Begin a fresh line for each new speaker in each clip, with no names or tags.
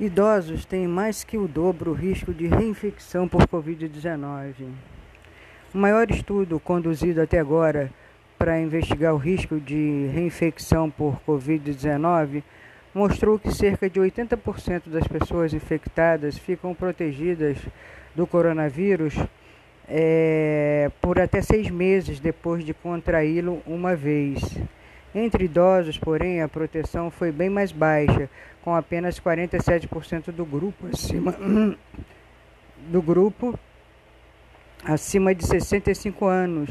Idosos têm mais que o dobro o risco de reinfecção por Covid-19. O maior estudo conduzido até agora para investigar o risco de reinfecção por Covid-19 mostrou que cerca de 80% das pessoas infectadas ficam protegidas do coronavírus é, por até seis meses depois de contraí-lo uma vez. Entre idosos, porém, a proteção foi bem mais baixa, com apenas 47% do grupo acima do grupo acima de 65 anos,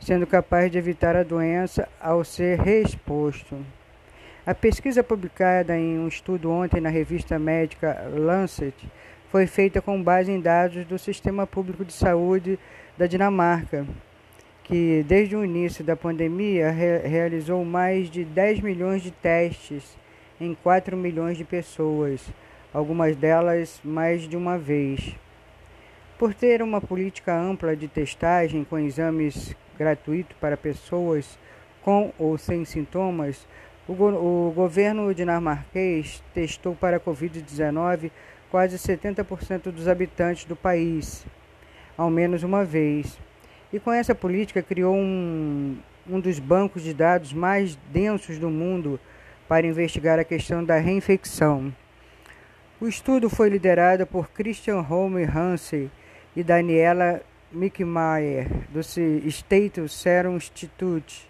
sendo capaz de evitar a doença ao ser reexposto. A pesquisa publicada em um estudo ontem na revista médica Lancet foi feita com base em dados do Sistema Público de Saúde da Dinamarca, que desde o início da pandemia re realizou mais de 10 milhões de testes em 4 milhões de pessoas, algumas delas mais de uma vez. Por ter uma política ampla de testagem com exames gratuitos para pessoas com ou sem sintomas, o, go o governo dinamarquês testou para a Covid-19 quase 70% dos habitantes do país, ao menos uma vez. E com essa política criou um, um dos bancos de dados mais densos do mundo para investigar a questão da reinfecção. O estudo foi liderado por Christian Holme Hansen e Daniela Mickmeyer, do State Serum Institute.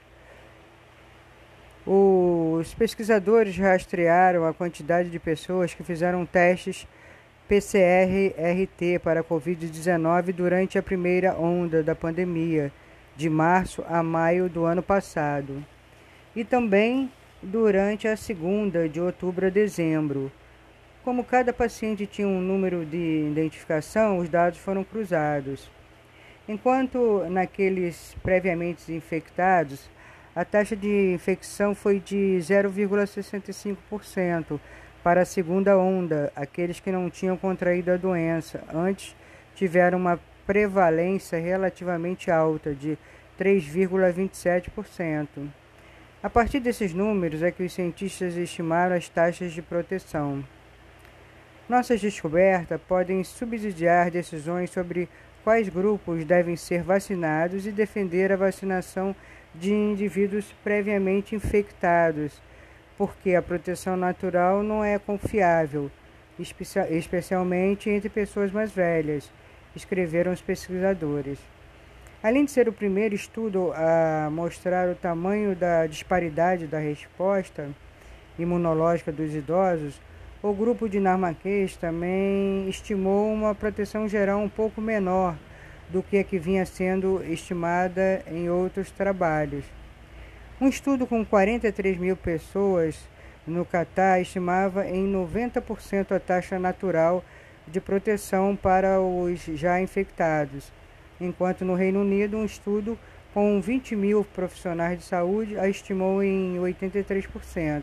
Os pesquisadores rastrearam a quantidade de pessoas que fizeram testes PCR-RT para a Covid-19 durante a primeira onda da pandemia, de março a maio do ano passado, e também durante a segunda, de outubro a dezembro. Como cada paciente tinha um número de identificação, os dados foram cruzados. Enquanto naqueles previamente infectados, a taxa de infecção foi de 0,65% para a segunda onda. Aqueles que não tinham contraído a doença antes tiveram uma prevalência relativamente alta, de 3,27%. A partir desses números é que os cientistas estimaram as taxas de proteção. Nossas descobertas podem subsidiar decisões sobre quais grupos devem ser vacinados e defender a vacinação de indivíduos previamente infectados, porque a proteção natural não é confiável, especialmente entre pessoas mais velhas, escreveram os pesquisadores. Além de ser o primeiro estudo a mostrar o tamanho da disparidade da resposta imunológica dos idosos, o grupo dinamarquês também estimou uma proteção geral um pouco menor do que a que vinha sendo estimada em outros trabalhos. Um estudo com 43 mil pessoas no Catar estimava em 90% a taxa natural de proteção para os já infectados enquanto no Reino Unido um estudo com 20 mil profissionais de saúde a estimou em 83%.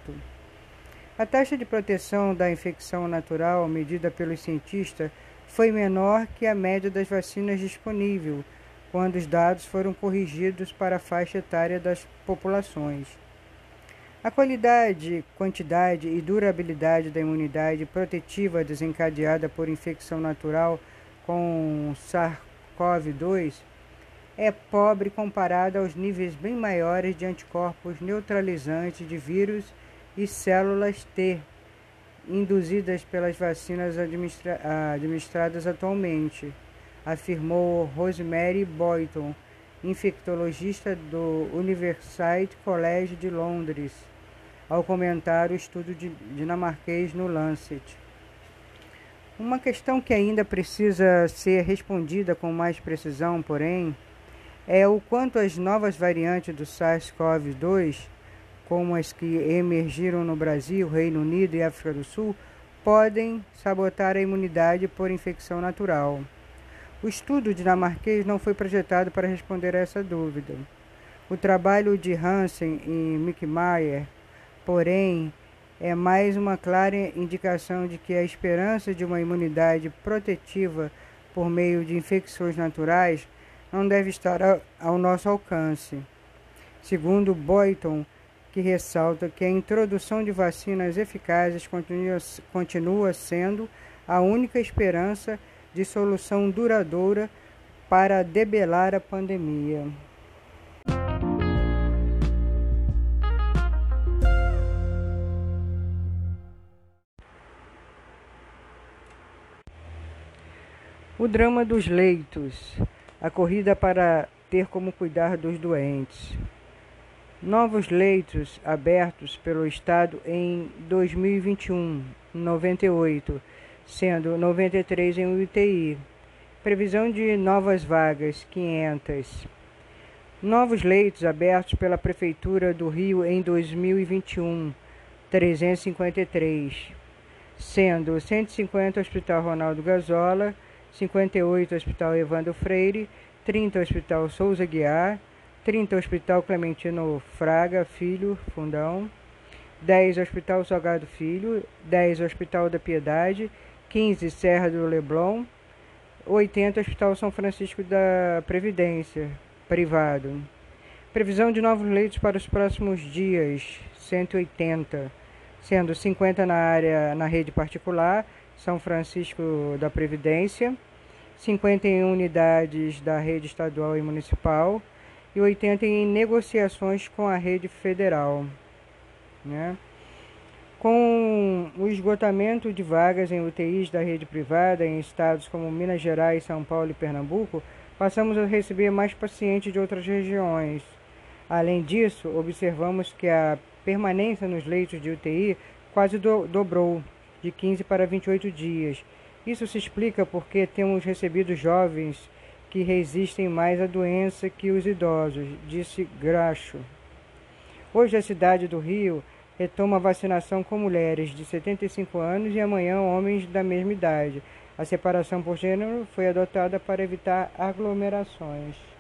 A taxa de proteção da infecção natural medida pelos cientistas foi menor que a média das vacinas disponíveis, quando os dados foram corrigidos para a faixa etária das populações. A qualidade, quantidade e durabilidade da imunidade protetiva desencadeada por infecção natural com SARS SARS-CoV-2 é pobre comparado aos níveis bem maiores de anticorpos neutralizantes de vírus e células T induzidas pelas vacinas administra administradas atualmente, afirmou Rosemary Boyton, infectologista do University College de Londres, ao comentar o estudo dinamarquês no Lancet. Uma questão que ainda precisa ser respondida com mais precisão, porém, é o quanto as novas variantes do SARS-CoV-2, como as que emergiram no Brasil, Reino Unido e África do Sul, podem sabotar a imunidade por infecção natural. O estudo dinamarquês não foi projetado para responder a essa dúvida. O trabalho de Hansen e Mickmeyer, porém, é mais uma clara indicação de que a esperança de uma imunidade protetiva por meio de infecções naturais não deve estar ao nosso alcance. Segundo Boyton, que ressalta que a introdução de vacinas eficazes continua, continua sendo a única esperança de solução duradoura para debelar a pandemia. O drama dos leitos, a corrida para ter como cuidar dos doentes. Novos leitos abertos pelo Estado em 2021, 98, sendo 93 em UTI. Previsão de novas vagas, 500. Novos leitos abertos pela Prefeitura do Rio em 2021, 353, sendo 150 Hospital Ronaldo Gazola, 58 Hospital Evandro Freire, 30 Hospital Souza Guiar, 30 Hospital Clementino Fraga Filho, Fundão, 10 Hospital Salgado Filho, 10 Hospital da Piedade, 15 Serra do Leblon, 80 Hospital São Francisco da Previdência, privado. Previsão de novos leitos para os próximos dias, 180, sendo 50 na área na rede particular, São Francisco da Previdência, 51 unidades da rede estadual e municipal, e 80 em negociações com a rede federal. Né? Com o esgotamento de vagas em UTIs da rede privada em estados como Minas Gerais, São Paulo e Pernambuco, passamos a receber mais pacientes de outras regiões. Além disso, observamos que a permanência nos leitos de UTI quase do dobrou, de 15 para 28 dias. Isso se explica porque temos recebido jovens que resistem mais à doença que os idosos, disse Graxo. Hoje a cidade do Rio retoma a vacinação com mulheres de 75 anos e amanhã homens da mesma idade. A separação por gênero foi adotada para evitar aglomerações.